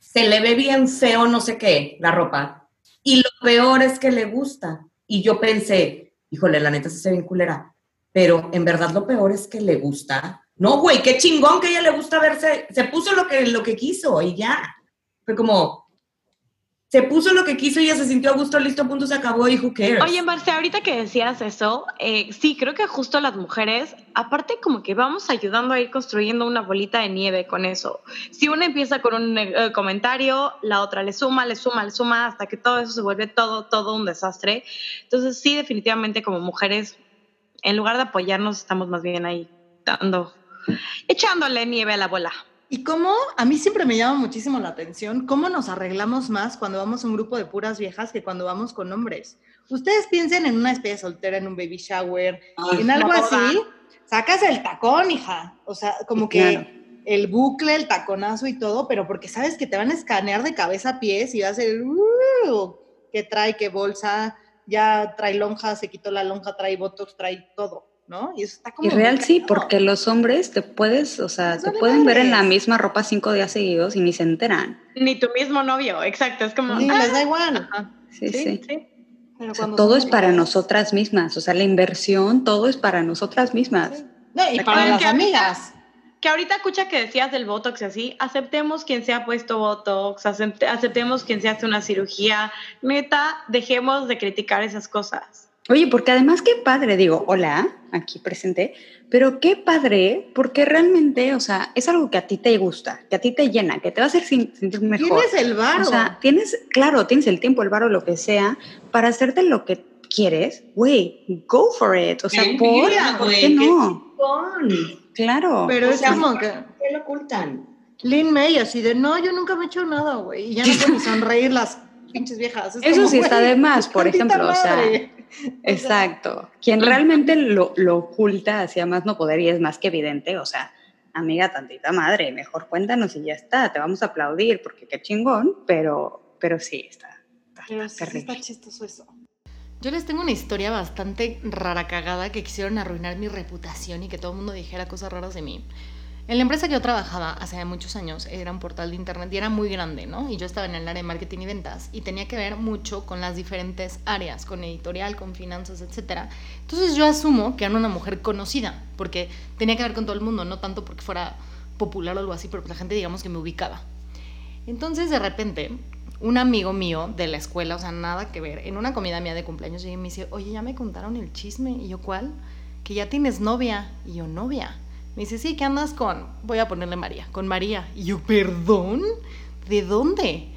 se le ve bien feo no sé qué la ropa y lo peor es que le gusta. Y yo pensé, híjole, la neta se ve bien culera. Pero en verdad lo peor es que le gusta. No, güey, qué chingón que ella le gusta verse. Se puso lo que, lo que quiso y ya. Fue como, se puso lo que quiso y ya se sintió a gusto, listo, punto, se acabó y who cares. Oye, Marce, ahorita que decías eso, eh, sí, creo que justo las mujeres, aparte como que vamos ayudando a ir construyendo una bolita de nieve con eso. Si una empieza con un eh, comentario, la otra le suma, le suma, le suma, hasta que todo eso se vuelve todo, todo un desastre. Entonces, sí, definitivamente como mujeres, en lugar de apoyarnos, estamos más bien ahí dando, echándole nieve a la bola. Y cómo, a mí siempre me llama muchísimo la atención, cómo nos arreglamos más cuando vamos a un grupo de puras viejas que cuando vamos con hombres. Ustedes piensen en una especie soltera, en un baby shower, en algo así, sacas el tacón, hija. O sea, como que el bucle, el taconazo y todo, pero porque sabes que te van a escanear de cabeza a pies y va a ser, uh, ¿qué trae? ¿Qué bolsa? Ya trae lonja, se quitó la lonja, trae botox, trae todo. ¿No? Y eso está como. Y real sí, porque los hombres te puedes, o sea, te pueden ver en la misma ropa cinco días seguidos y ni se enteran. Ni tu mismo novio, exacto, es como. Ni les da igual. Sí, sí. todo es para nosotras mismas, o sea, la inversión, todo es para nosotras mismas. No, y para las amigas. que ahorita escucha que decías del Botox y así, aceptemos quien se ha puesto Botox, aceptemos quien se hace una cirugía, neta, dejemos de criticar esas cosas. Oye, porque además qué padre, digo, hola, aquí presente, pero qué padre, porque realmente, o sea, es algo que a ti te gusta, que a ti te llena, que te va a hacer sentir mejor. Tienes el varo. O sea, tienes, claro, tienes el tiempo, el varo, lo que sea, para hacerte lo que quieres, güey, go for it. O sea, por, ¿por qué no? Claro. Pero es como que... ¿Qué lo ocultan? Lin May, así de, no, yo nunca me he hecho nada, güey, y ya no puedo sonreír las pinches viejas. Eso sí está de más, por ejemplo, o sea Exacto. Quien realmente lo, lo oculta hacia más no poder y es más que evidente, o sea, amiga, tantita madre, mejor cuéntanos y ya está, te vamos a aplaudir porque qué chingón, pero, pero sí, está, está, está chistoso eso. Yo les tengo una historia bastante rara cagada que quisieron arruinar mi reputación y que todo el mundo dijera cosas raras de mí. En la empresa que yo trabajaba hace muchos años era un portal de internet y era muy grande, ¿no? Y yo estaba en el área de marketing y ventas y tenía que ver mucho con las diferentes áreas, con editorial, con finanzas, etc. Entonces yo asumo que era una mujer conocida, porque tenía que ver con todo el mundo, no tanto porque fuera popular o algo así, pero la gente digamos que me ubicaba. Entonces, de repente, un amigo mío de la escuela, o sea, nada que ver, en una comida mía de cumpleaños, y me dice, oye, ya me contaron el chisme. Y yo, ¿cuál? Que ya tienes novia. Y yo, novia. Me dice, sí, ¿qué andas con? Voy a ponerle María, con María. Y yo, ¿perdón? ¿De dónde?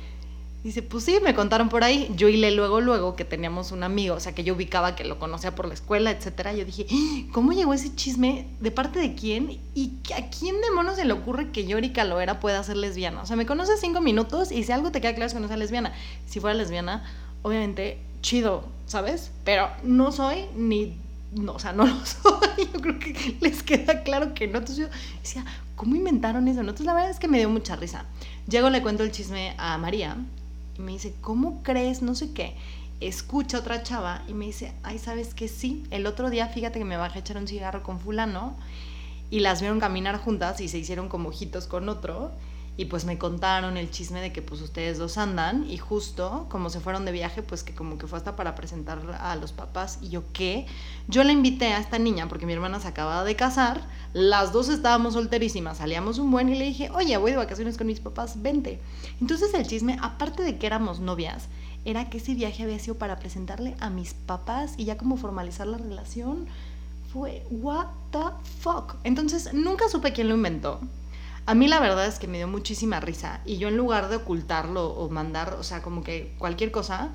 Dice, pues sí, me contaron por ahí. Yo le luego, luego que teníamos un amigo, o sea, que yo ubicaba que lo conocía por la escuela, etcétera. Yo dije, ¡Ah! ¿cómo llegó ese chisme? ¿De parte de quién? ¿Y a quién de mono se le ocurre que Yori Caloera pueda ser lesbiana? O sea, me conoce cinco minutos y si algo te queda claro es que no sea lesbiana. Si fuera lesbiana, obviamente, chido, ¿sabes? Pero no soy ni. No, o sea, no lo soy. Yo creo que les queda claro que no. Entonces decía, ¿cómo inventaron eso? Entonces la verdad es que me dio mucha risa. Llego, le cuento el chisme a María y me dice, ¿cómo crees? No sé qué. Escucha otra chava y me dice, ay, ¿sabes qué? Sí, el otro día fíjate que me bajé a echar un cigarro con fulano y las vieron caminar juntas y se hicieron como ojitos con otro y pues me contaron el chisme de que pues ustedes dos andan y justo como se fueron de viaje pues que como que fue hasta para presentar a los papás y yo qué yo la invité a esta niña porque mi hermana se acababa de casar las dos estábamos solterísimas salíamos un buen y le dije oye voy de vacaciones con mis papás vente entonces el chisme aparte de que éramos novias era que ese viaje había sido para presentarle a mis papás y ya como formalizar la relación fue what the fuck entonces nunca supe quién lo inventó a mí la verdad es que me dio muchísima risa y yo en lugar de ocultarlo o mandar, o sea, como que cualquier cosa,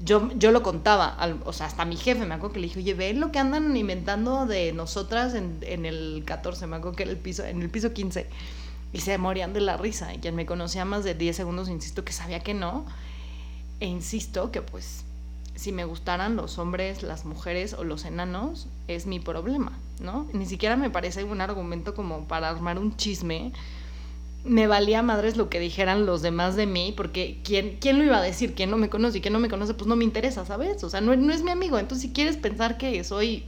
yo, yo lo contaba, o sea, hasta mi jefe, me acuerdo que le dije, oye, ve lo que andan inventando de nosotras en, en el 14, me acuerdo que era el piso, en el piso 15, y se morían de la risa, y quien me conocía más de 10 segundos, insisto que sabía que no, e insisto que pues si me gustaran los hombres, las mujeres o los enanos, es mi problema, ¿no? Ni siquiera me parece un argumento como para armar un chisme. Me valía madres lo que dijeran los demás de mí, porque ¿quién, quién lo iba a decir? ¿Quién no me conoce y quién no me conoce? Pues no me interesa, ¿sabes? O sea, no, no es mi amigo. Entonces, si quieres pensar que soy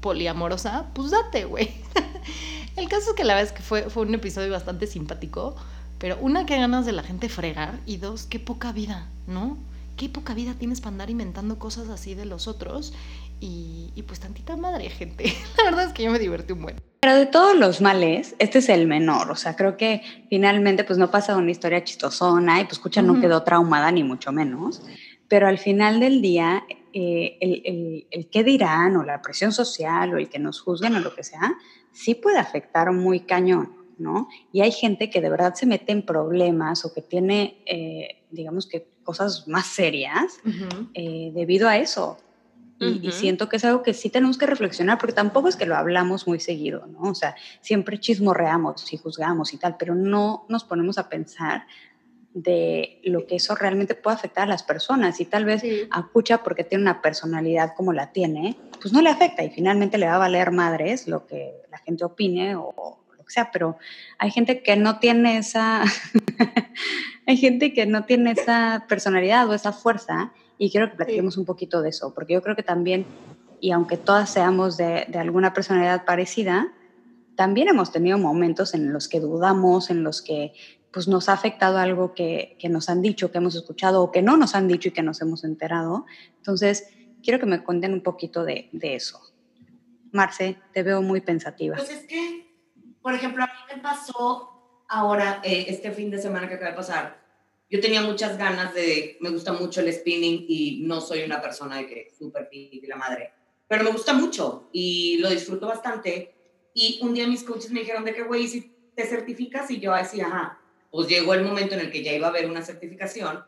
poliamorosa, pues date, güey. El caso es que la es que fue, fue un episodio bastante simpático, pero una, que ganas de la gente fregar, y dos, qué poca vida, ¿no? Qué poca vida tienes para andar inventando cosas así de los otros. Y, pues tantita madre, gente. La verdad es que yo me divertí un buen. Pero de todos los males, este es el menor. O sea, creo que finalmente pues no pasa una historia chistosona y pues escucha no quedó traumada ni mucho menos. Pero al final del día, eh, el, el, el, qué dirán o la presión social o el que nos juzguen o lo que sea, sí puede afectar muy cañón. ¿no? Y hay gente que de verdad se mete en problemas o que tiene, eh, digamos que cosas más serias eh, debido a eso. Y, siento que es algo que sí tenemos que reflexionar, porque tampoco es que lo hablamos muy seguido, ¿no? O sea, siempre chismorreamos y juzgamos y tal, pero no nos ponemos a pensar de lo que eso realmente puede afectar a las personas. Y tal vez a Pucha, porque tiene una personalidad como la tiene, pues no le afecta y finalmente le va a valer madres lo que la gente opine o, que sea, pero hay gente que no tiene esa, hay gente que no tiene esa personalidad o esa fuerza y quiero que platiquemos un poquito de eso, porque yo creo que también, y aunque todas seamos de, de alguna personalidad parecida, también hemos tenido momentos en los que dudamos, en los que pues nos ha afectado algo que, que, nos han dicho, que hemos escuchado o que no nos han dicho y que nos hemos enterado. Entonces, quiero que me cuenten un poquito de, de eso. Marce, te veo muy pensativa. Pues es que por ejemplo, a mí me pasó ahora, eh, este fin de semana que acaba de pasar, yo tenía muchas ganas de, me gusta mucho el spinning y no soy una persona de que súper fit y la madre, pero me gusta mucho y lo disfruto bastante. Y un día mis coaches me dijeron de que, güey, si te certificas y yo así, ajá, pues llegó el momento en el que ya iba a haber una certificación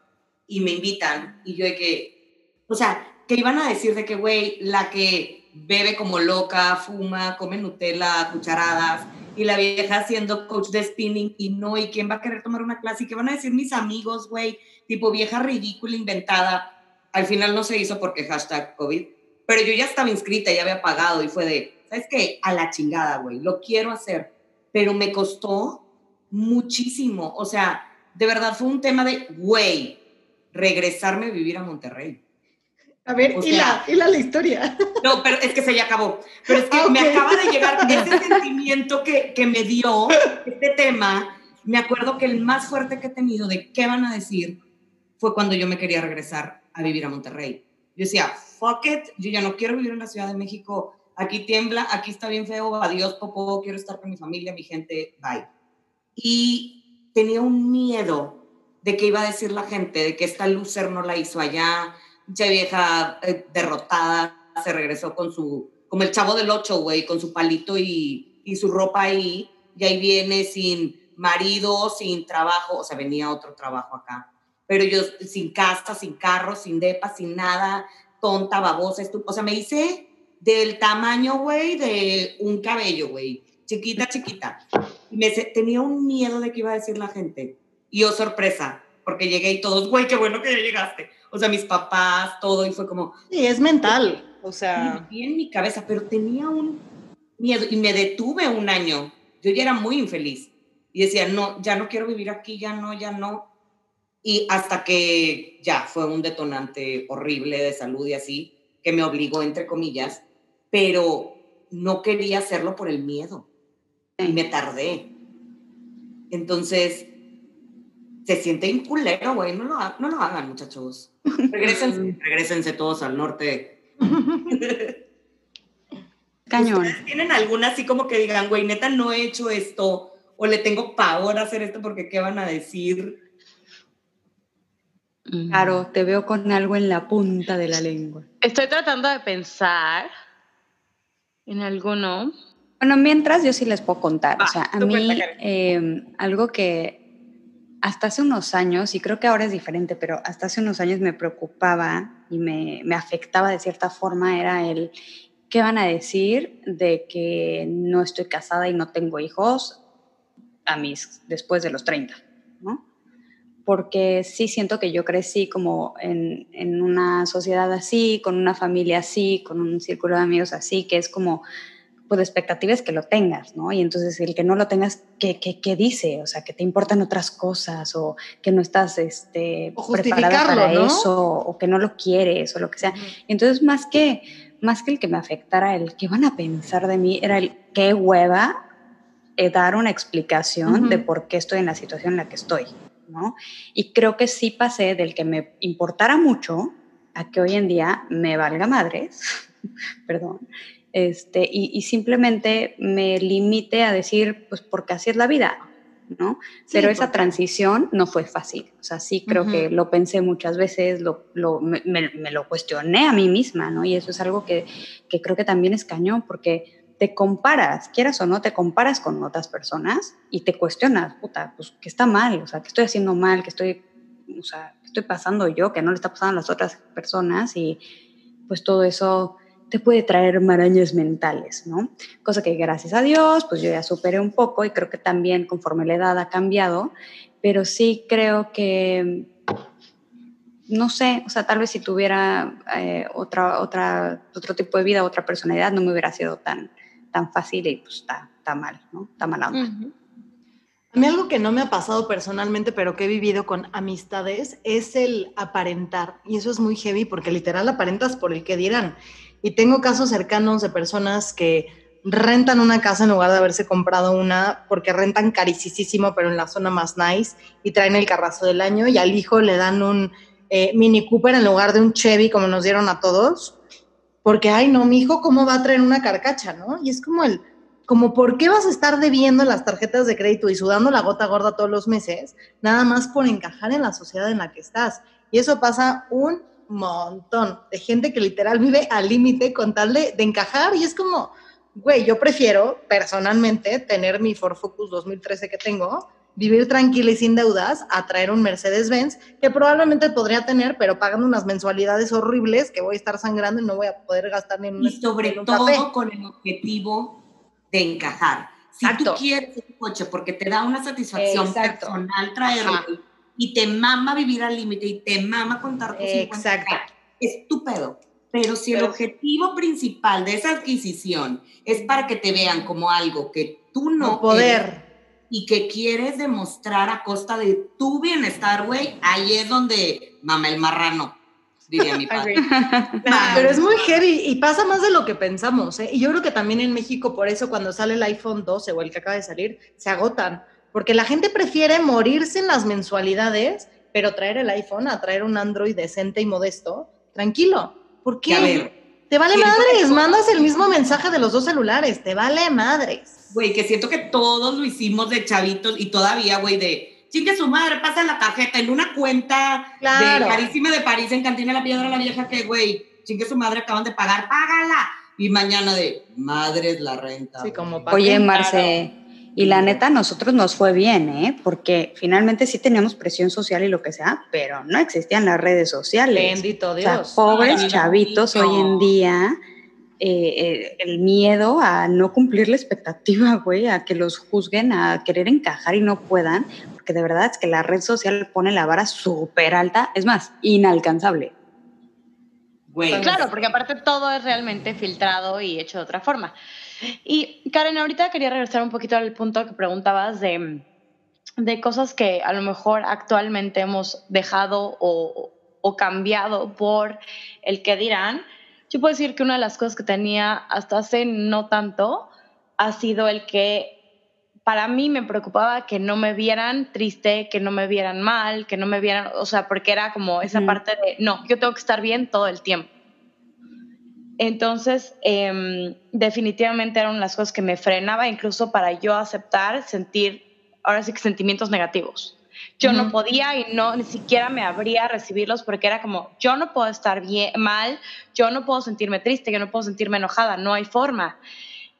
y me invitan y yo de que, o sea, que iban a decir de que, güey, la que bebe como loca, fuma, come Nutella, cucharadas, y la vieja haciendo coach de spinning y no, ¿y quién va a querer tomar una clase? ¿Y qué van a decir mis amigos, güey? Tipo vieja ridícula, inventada. Al final no se hizo porque hashtag COVID, pero yo ya estaba inscrita, ya había pagado y fue de, ¿sabes qué? A la chingada, güey, lo quiero hacer, pero me costó muchísimo. O sea, de verdad fue un tema de, güey, regresarme a vivir a Monterrey. A ver, y, la, y, la, historia. No, pero es que se ya acabó. Pero es que ah, me acaba de llegar ese sentimiento que, que me dio este tema. Me acuerdo que el más fuerte que he tenido de qué van a decir fue cuando yo me quería regresar a vivir a Monterrey. Yo decía, fuck it, yo ya no quiero vivir en la Ciudad de México. Aquí tiembla, aquí está bien feo, adiós, popo, quiero estar con mi familia, mi gente, bye. Y tenía un miedo de qué iba a decir la gente, de que esta loser no la hizo allá, mucha vieja eh, derrotada, se regresó con su, como el chavo del ocho, güey, con su palito y, y su ropa ahí, y ahí viene sin marido, sin trabajo, o sea, venía otro trabajo acá, pero yo sin casa, sin carro, sin depa, sin nada, tonta, babosa, o sea, me hice del tamaño, güey, de un cabello, güey, chiquita, chiquita. Y me, tenía un miedo de qué iba a decir la gente. Y yo, sorpresa, porque llegué y todos, güey, qué bueno que ya llegaste. O sea, mis papás, todo, y fue como... Sí, es mental, o sea... Y en mi cabeza, pero tenía un miedo y me detuve un año. Yo ya era muy infeliz y decía, no, ya no quiero vivir aquí, ya no, ya no. Y hasta que ya fue un detonante horrible de salud y así, que me obligó, entre comillas, pero no quería hacerlo por el miedo. Y me tardé. Entonces, se siente inculero, güey. No lo, no lo hagan, muchachos. Regrésense, regrésense todos al norte. Cañón. ¿Tienen alguna así como que digan, güey, neta, no he hecho esto? o le tengo pavor a hacer esto porque qué van a decir. Claro, te veo con algo en la punta de la lengua. Estoy tratando de pensar en alguno. Bueno, mientras yo sí les puedo contar. o sea, a mí em, algo que hasta hace unos años, y creo que ahora es diferente, pero hasta hace unos años me preocupaba y me, me afectaba de cierta forma, era el qué van a decir de que no estoy casada y no tengo hijos a mis, después de los 30, ¿no? Porque sí siento que yo crecí como en, en, una sociedad así, con una familia así, con un círculo de amigos así, que es como, pues expectativas que lo tengas, ¿no? Y entonces el que no lo tengas, ¿qué, qué, qué dice? O sea, que te importan otras cosas o que no estás este, preparada para eso o que no lo quieres o lo que sea. Entonces más que, más que el que me afectara el que van a pensar de mí, era el qué hueva eh, dar una explicación de por qué estoy en la situación en la que estoy, ¿no? Y creo que sí pasé del que me importara mucho a que hoy en día me valga madres, perdón, este, y, simplemente me limite a decir, pues porque así es la vida, ¿no? Pero esa transición no fue fácil, o sea, sí creo que lo pensé muchas veces, lo, lo, me, me, lo cuestioné a mí misma, ¿no? Y eso es algo que, que creo que también es cañón, porque te comparas, quieras o no, te comparas con otras personas y te cuestionas, puta, pues que está mal, o sea, que estoy haciendo mal, que estoy, o sea, que estoy pasando yo, que no le está pasando a las otras personas y pues todo eso te puede traer marañas mentales, ¿no? Cosa que gracias a Dios, pues yo ya superé un poco y creo que también conforme la edad ha cambiado, pero sí creo que no sé, o sea, tal vez si tuviera eh, otra, otra, otro tipo de vida, otra personalidad, no me hubiera sido tan, tan fácil y pues está, está mal, ¿no? Está mal onda. A mí algo que no me ha pasado personalmente, pero que he vivido con amistades, es el aparentar. Y eso es muy heavy porque literal aparentas por el que dirán. Y tengo casos cercanos de personas que rentan una casa en lugar de haberse comprado una porque rentan carísimo, pero en la zona más nice y traen el carrazo del año y al hijo le dan un eh, Mini Cooper en lugar de un Chevy como nos dieron a todos porque, ay, no, mi hijo, ¿cómo va a traer una carcacha, no? Y es como el, como, ¿por qué vas a estar debiendo las tarjetas de crédito y sudando la gota gorda todos los meses, nada más por encajar en la sociedad en la que estás? Y eso pasa un montón de gente que literal vive al límite con tal de, de, encajar y es como, güey, yo prefiero personalmente tener mi Ford Focus 2013 que tengo vivir tranquila y sin deudas a traer un Mercedes-Benz que probablemente podría tener, pero pagando unas mensualidades horribles que voy a estar sangrando y no voy a poder gastar ni en un Y sobre todo con el objetivo de encajar. Si tú quieres un coche porque te da una satisfacción personal traerlo y te mama vivir al límite y te mama contar tus Exacto. estúpido. Pero si el objetivo principal de esa adquisición es para que te vean como algo que tú no poder y que quieres demostrar a costa de tu bienestar, güey, ahí es donde mama el marrano, diría mi padre. Pero es muy heavy y pasa más de lo que pensamos, ¿eh? Y yo creo que también en México, por eso cuando sale el iPhone 12 o el que acaba de salir, se agotan, porque la gente prefiere morirse en las mensualidades, pero traer el iPhone a traer un Android decente y modesto, tranquilo. ¿Por qué? te vale madres, mandas el mismo mensaje de los dos celulares, te vale madres güey, que siento que todos lo hicimos de chavitos y todavía, güey, de Chique su madre, pasa la tarjeta en una cuenta Claro. de carísima de París en Cantina La Piedra la Vieja que, güey, chingue su madre, acaban de pagar, págala. Y mañana de, madre es la renta. Sí, como pa' Oye. Marce, y la neta, a nosotros nos fue bien, ¿eh? Porque finalmente sí teníamos presión social y lo que sea, pero no existían las redes sociales. Bendito O sea, Dios. pobres Ay, chavitos hoy en día, eh, eh, el miedo a no cumplir la expectativa, güey, a que los juzguen, a querer encajar y no puedan, porque de verdad es que la red social pone la vara súper alta, es más, inalcanzable. Güey. Claro, porque aparte todo es realmente filtrado y hecho de otra forma. Y Karen, ahorita quería regresar un poquito al punto que preguntabas de, de cosas que a lo mejor actualmente hemos dejado o, o cambiado por el que dirán. Yo puedo decir que una de las cosas que tenía hasta hace no tanto ha sido el que para mí me preocupaba que no me vieran triste, que no me vieran mal, que no me vieran, o sea, porque era como esa parte de, no, yo tengo que estar bien todo el tiempo. Entonces, em, definitivamente eran las cosas que me frenaba incluso para yo aceptar, sentir, ahora sí que sentimientos negativos. Yo no podía y no, ni siquiera me abría a recibirlos porque era como, yo no puedo estar bien, mal, yo no puedo sentirme triste, yo no puedo sentirme enojada, no hay forma.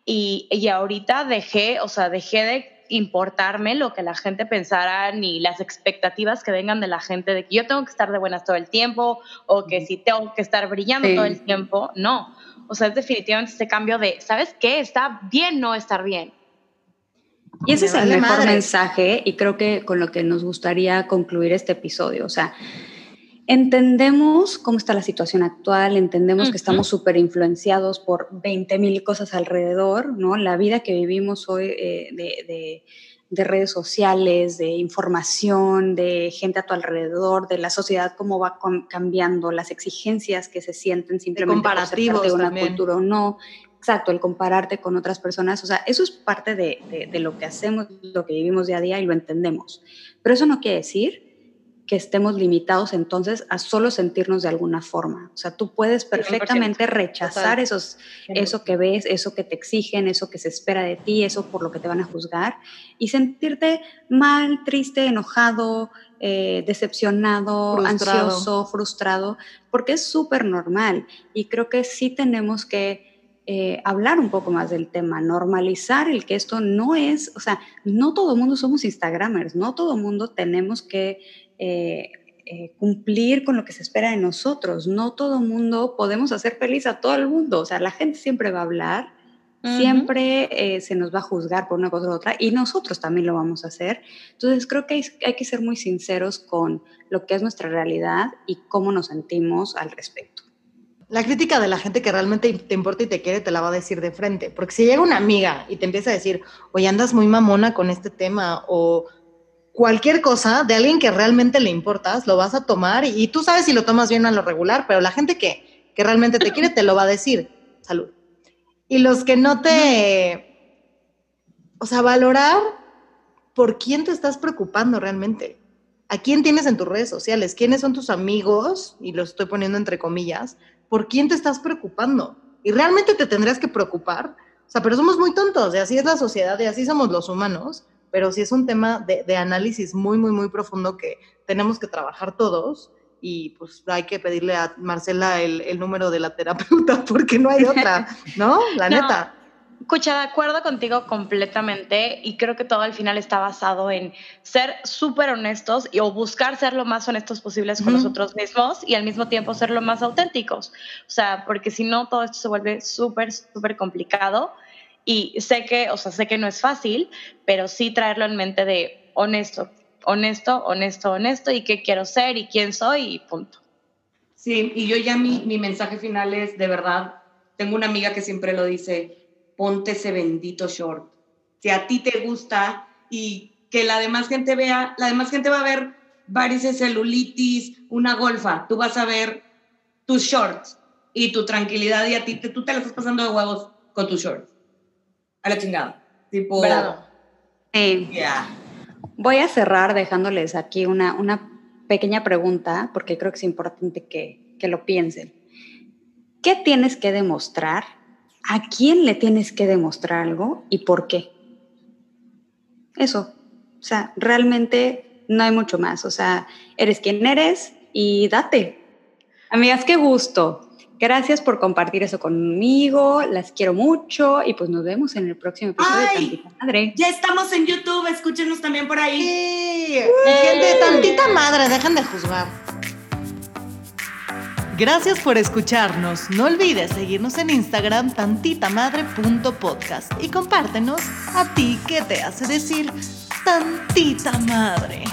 Y, y ahorita dejé, o sea, dejé de importarme lo que la gente pensara ni las expectativas que vengan de la gente de que yo tengo que estar de buenas todo el tiempo o que si tengo que estar brillando Sí. todo el tiempo. No. O sea, es definitivamente este cambio de, ¿sabes qué? Está bien no estar bien. Y ese Me es el vale mejor madre. mensaje y creo que con lo que nos gustaría concluir este episodio. O sea, entendemos cómo está la situación actual, entendemos que estamos súper influenciados por 20 mil cosas alrededor, ¿no? La vida que vivimos hoy eh, de, de- de redes sociales, de información, de gente a tu alrededor, de la sociedad, cómo va cambiando, las exigencias que se sienten simplemente comparativos parte de una también. cultura o no. Exacto, el compararte con otras personas, o sea, eso es parte de- de lo que hacemos, lo que vivimos día a día y lo entendemos. Pero eso no quiere decir que estemos limitados entonces a solo sentirnos de alguna forma. O sea, tú puedes 100%. perfectamente rechazar esos, eso que ves, eso que te exigen, eso que se espera de ti, eso por lo que te van a juzgar y sentirte mal, triste, enojado, eh, decepcionado, Frustrado. ansioso, frustrado, porque es súper normal y creo que sí tenemos que eh, hablar un poco más del tema, normalizar el que esto no es, o sea, no todo mundo somos Instagramers, no todo mundo tenemos que eh, eh, cumplir con lo que se espera de nosotros, no todo mundo podemos hacer feliz a todo el mundo, o sea, la gente siempre va a hablar, Ujú. siempre eh, se nos va a juzgar por una cosa u otra y nosotros también lo vamos a hacer. Entonces creo que hay, hay que ser muy sinceros con lo que es nuestra realidad y cómo nos sentimos al respecto. La crítica de la gente que realmente te importa y te quiere te la va a decir de frente. Porque si llega una amiga y te empieza a decir, oye, andas muy mamona con este tema o cualquier cosa de alguien que realmente le importas, lo vas a tomar y, y tú sabes si lo tomas bien o a lo regular, pero la gente que, que realmente te quiere te lo va a decir. Salud. Y los que no te... O sea, valorar por quién te estás preocupando realmente. ¿A quién tienes en tus redes sociales? ¿Quiénes son tus amigos? Y lo estoy poniendo entre comillas. ¿Por quién te estás preocupando? Y realmente te tendrías que preocupar. O sea, pero somos muy tontos y así es la sociedad y así somos los humanos. Pero sí es un tema de, de análisis muy, muy, muy profundo que tenemos que trabajar todos. Y pues hay que pedirle a Marcela el, el número de la terapeuta porque no hay otra, ¿no? La No. neta. Escucha, de acuerdo contigo completamente y creo que todo al final está basado en ser súper honestos y, o buscar ser lo más honestos posibles con nosotros mismos y al mismo tiempo ser lo más auténticos. O sea, porque si no, todo esto se vuelve súper, súper complicado y sé que, o sea, sé que no es fácil, pero sí traerlo en mente de honesto, honesto, honesto, honesto y qué quiero ser y quién soy y punto. Sí, y yo ya mi, mi mensaje final es, de verdad, tengo una amiga que siempre lo dice, ponte ese bendito short. Si a ti te gusta y que la demás gente vea, la demás gente va a ver varices, celulitis, una golfa, tú vas a ver tus shorts y tu tranquilidad y a ti, te- tú te la estás pasando de huevos con tus shorts. A la chingada. Tipo, Bravo. Sí. ya. Voy a cerrar dejándoles aquí una, una pequeña pregunta, porque creo que es importante que, que lo piensen. ¿Qué tienes que demostrar? ¿A quién le tienes que demostrar algo y por qué? Eso. O sea, realmente no hay mucho más. O sea, eres quien eres y date. Amigas, qué gusto. Gracias por compartir eso conmigo, las quiero mucho y pues nos vemos en el próximo episodio de Tantita Madre. Ya estamos en YouTube, escúchenos también por ahí. Sí. gente, tantita madre, dejan de juzgar. Gracias por escucharnos. No olvides seguirnos en Instagram tantitamadre.podcast y compártenos a ti qué te hace decir tantita madre.